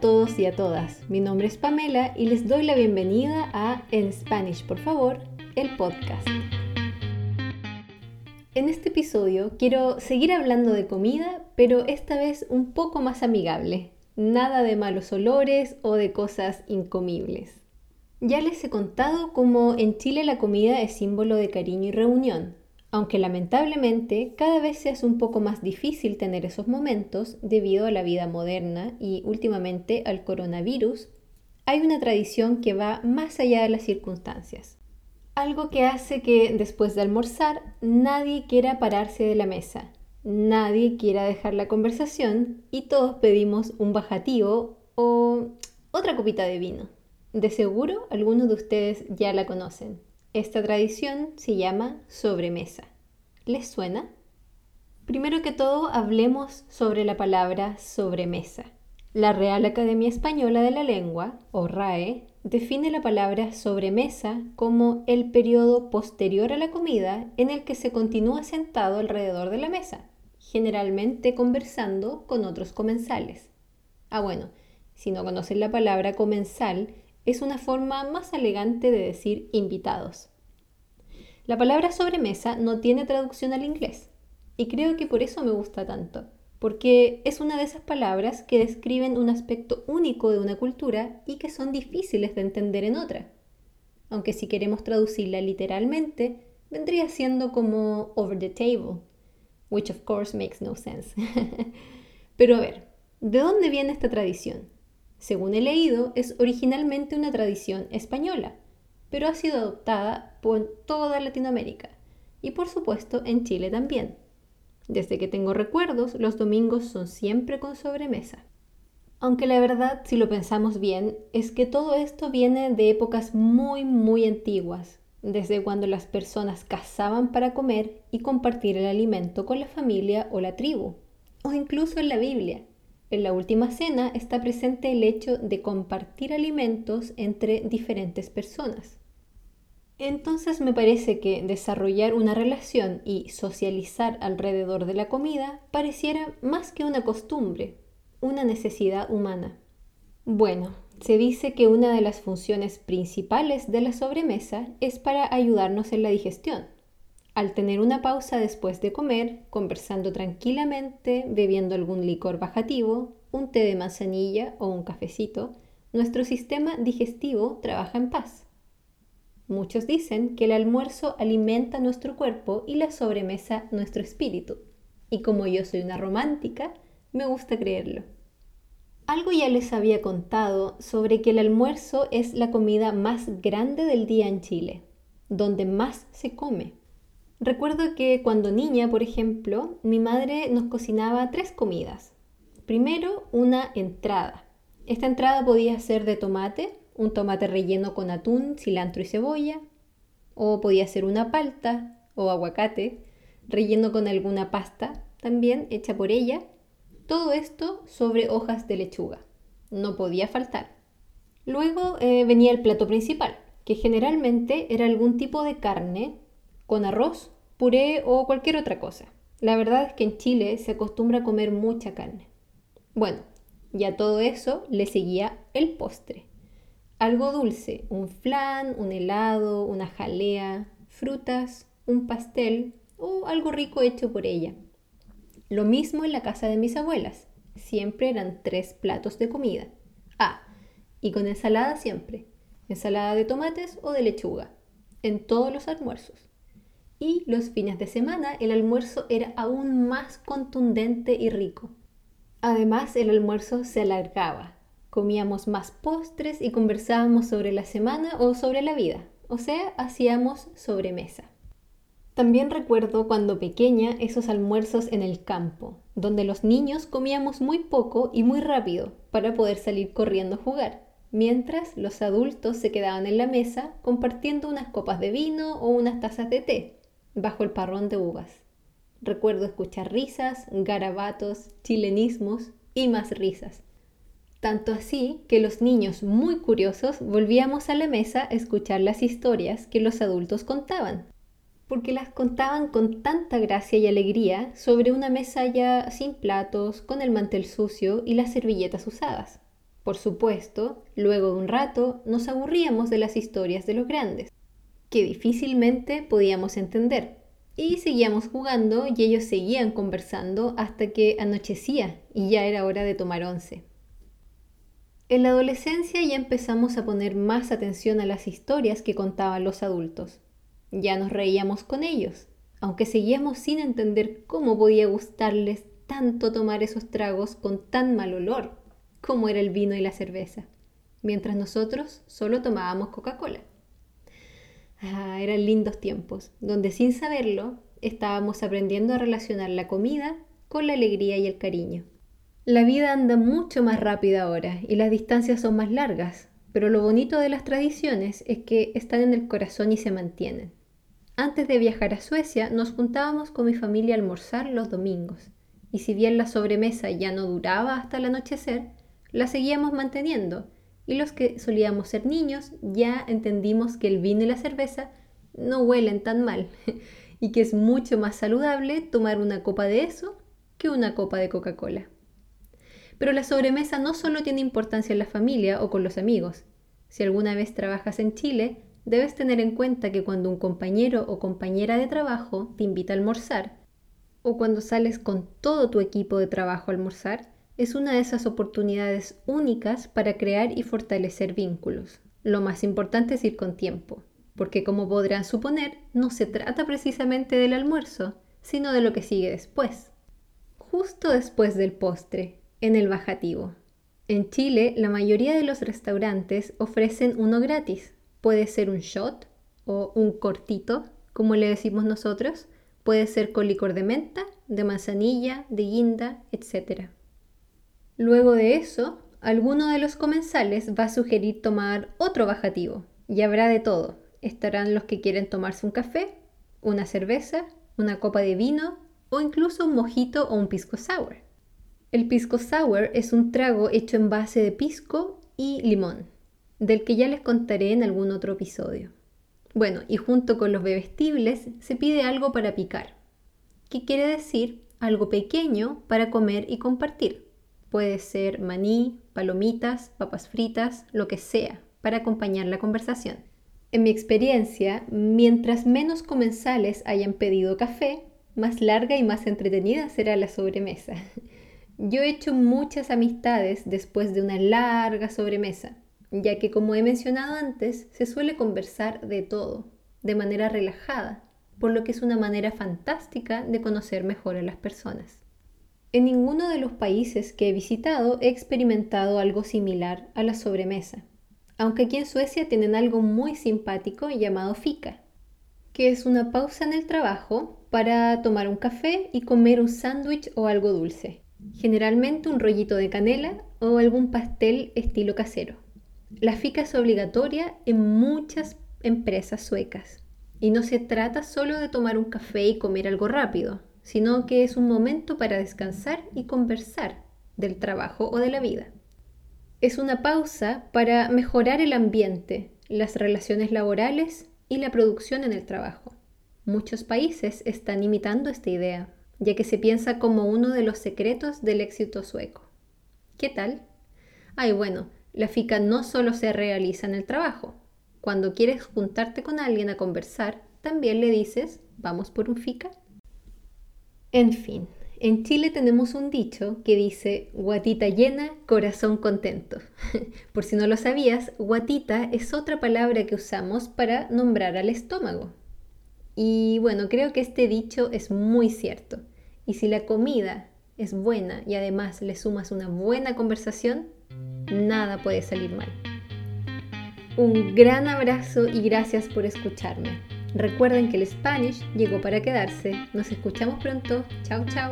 a todos y a todas. Mi nombre es Pamela y les doy la bienvenida a En Spanish, por favor, el podcast. En este episodio quiero seguir hablando de comida, pero esta vez un poco más amigable. Nada de malos olores o de cosas incomibles. Ya les he contado cómo en Chile la comida es símbolo de cariño y reunión, aunque lamentablemente cada vez se hace un poco más difícil tener esos momentos debido a la vida moderna y últimamente al coronavirus, hay una tradición que va más allá de las circunstancias. Algo que hace que después de almorzar nadie quiera pararse de la mesa, nadie quiera dejar la conversación y todos pedimos un bajativo o otra copita de vino. De seguro algunos de ustedes ya la conocen. Esta tradición se llama sobremesa. ¿Les suena? Primero que todo, hablemos sobre la palabra sobremesa. La Real Academia Española de la Lengua, o RAE, define la palabra sobremesa como el periodo posterior a la comida en el que se continúa sentado alrededor de la mesa, generalmente conversando con otros comensales. Ah, bueno, si no conocen la palabra comensal, es una forma más elegante de decir invitados. La palabra sobremesa no tiene traducción al inglés y creo que por eso me gusta tanto, porque es una de esas palabras que describen un aspecto único de una cultura y que son difíciles de entender en otra. Aunque si queremos traducirla literalmente, vendría siendo como over the table, which of course makes no sense. Pero a ver, ¿de dónde viene esta tradición? Según he leído, es originalmente una tradición española, pero ha sido adoptada por toda Latinoamérica y por supuesto en Chile también. Desde que tengo recuerdos, los domingos son siempre con sobremesa. Aunque la verdad, si lo pensamos bien, es que todo esto viene de épocas muy, muy antiguas, desde cuando las personas cazaban para comer y compartir el alimento con la familia o la tribu, o incluso en la Biblia. En la última cena está presente el hecho de compartir alimentos entre diferentes personas. Entonces me parece que desarrollar una relación y socializar alrededor de la comida pareciera más que una costumbre, una necesidad humana. Bueno, se dice que una de las funciones principales de la sobremesa es para ayudarnos en la digestión, al tener una pausa después de comer, conversando tranquilamente, bebiendo algún licor bajativo, un té de manzanilla o un cafecito, nuestro sistema digestivo trabaja en paz. Muchos dicen que el almuerzo alimenta nuestro cuerpo y la sobremesa nuestro espíritu. Y como yo soy una romántica, me gusta creerlo. Algo ya les había contado sobre que el almuerzo es la comida más grande del día en Chile, donde más se come. Recuerdo que cuando niña, por ejemplo, mi madre nos cocinaba tres comidas. Primero, una entrada. Esta entrada podía ser de tomate, un tomate relleno con atún, cilantro y cebolla, o podía ser una palta o aguacate relleno con alguna pasta, también hecha por ella. Todo esto sobre hojas de lechuga. No podía faltar. Luego eh, venía el plato principal, que generalmente era algún tipo de carne con arroz, puré o cualquier otra cosa. La verdad es que en Chile se acostumbra a comer mucha carne. Bueno, ya todo eso le seguía el postre. Algo dulce, un flan, un helado, una jalea, frutas, un pastel o algo rico hecho por ella. Lo mismo en la casa de mis abuelas. Siempre eran tres platos de comida. Ah, y con ensalada siempre. Ensalada de tomates o de lechuga. En todos los almuerzos y los fines de semana el almuerzo era aún más contundente y rico. Además, el almuerzo se alargaba. Comíamos más postres y conversábamos sobre la semana o sobre la vida, o sea, hacíamos sobremesa. También recuerdo cuando pequeña esos almuerzos en el campo, donde los niños comíamos muy poco y muy rápido para poder salir corriendo a jugar, mientras los adultos se quedaban en la mesa compartiendo unas copas de vino o unas tazas de té, bajo el parrón de uvas. Recuerdo escuchar risas, garabatos, chilenismos y más risas. Tanto así que los niños muy curiosos volvíamos a la mesa a escuchar las historias que los adultos contaban, porque las contaban con tanta gracia y alegría sobre una mesa ya sin platos, con el mantel sucio y las servilletas usadas. Por supuesto, luego de un rato nos aburríamos de las historias de los grandes, que difícilmente podíamos entender, y seguíamos jugando y ellos seguían conversando hasta que anochecía y ya era hora de tomar once. En la adolescencia ya empezamos a poner más atención a las historias que contaban los adultos. Ya nos reíamos con ellos, aunque seguíamos sin entender cómo podía gustarles tanto tomar esos tragos con tan mal olor como era el vino y la cerveza, mientras nosotros solo tomábamos Coca-Cola. Eran lindos tiempos, donde sin saberlo estábamos aprendiendo a relacionar la comida con la alegría y el cariño. La vida anda mucho más rápida ahora y las distancias son más largas, pero lo bonito de las tradiciones es que están en el corazón y se mantienen. Antes de viajar a Suecia nos juntábamos con mi familia a almorzar los domingos, y si bien la sobremesa ya no duraba hasta el anochecer, la seguíamos manteniendo, y los que solíamos ser niños ya entendimos que el vino y la cerveza no huelen tan mal, y que es mucho más saludable tomar una copa de eso que una copa de Coca-Cola. Pero la sobremesa no solo tiene importancia en la familia o con los amigos. Si alguna vez trabajas en Chile, debes tener en cuenta que cuando un compañero o compañera de trabajo te invita a almorzar, o cuando sales con todo tu equipo de trabajo a almorzar, es una de esas oportunidades únicas para crear y fortalecer vínculos. Lo más importante es ir con tiempo, porque como podrán suponer, no se trata precisamente del almuerzo, sino de lo que sigue después. Justo después del postre, en el bajativo. En Chile, la mayoría de los restaurantes ofrecen uno gratis. Puede ser un shot o un cortito, como le decimos nosotros. Puede ser con licor de menta, de manzanilla, de guinda, etc. Luego de eso, alguno de los comensales va a sugerir tomar otro bajativo. Y habrá de todo. Estarán los que quieren tomarse un café, una cerveza, una copa de vino o incluso un mojito o un pisco sour. El pisco sour es un trago hecho en base de pisco y limón, del que ya les contaré en algún otro episodio. Bueno, y junto con los bebestibles se pide algo para picar, que quiere decir algo pequeño para comer y compartir. Puede ser maní, palomitas, papas fritas, lo que sea, para acompañar la conversación. En mi experiencia, mientras menos comensales hayan pedido café, más larga y más entretenida será la sobremesa. Yo he hecho muchas amistades después de una larga sobremesa, ya que como he mencionado antes, se suele conversar de todo, de manera relajada, por lo que es una manera fantástica de conocer mejor a las personas. En ninguno de los países que he visitado he experimentado algo similar a la sobremesa, aunque aquí en Suecia tienen algo muy simpático llamado fika, que es una pausa en el trabajo para tomar un café y comer un sándwich o algo dulce generalmente un rollito de canela o algún pastel estilo casero. La fica es obligatoria en muchas empresas suecas y no se trata solo de tomar un café y comer algo rápido, sino que es un momento para descansar y conversar del trabajo o de la vida. Es una pausa para mejorar el ambiente, las relaciones laborales y la producción en el trabajo. Muchos países están imitando esta idea ya que se piensa como uno de los secretos del éxito sueco. ¿Qué tal? Ay, bueno, la FICA no solo se realiza en el trabajo. Cuando quieres juntarte con alguien a conversar, también le dices, vamos por un FICA. En fin, en Chile tenemos un dicho que dice, guatita llena, corazón contento. por si no lo sabías, guatita es otra palabra que usamos para nombrar al estómago. Y bueno, creo que este dicho es muy cierto. Y si la comida es buena y además le sumas una buena conversación, nada puede salir mal. Un gran abrazo y gracias por escucharme. Recuerden que el Spanish llegó para quedarse. Nos escuchamos pronto. Chao, chao.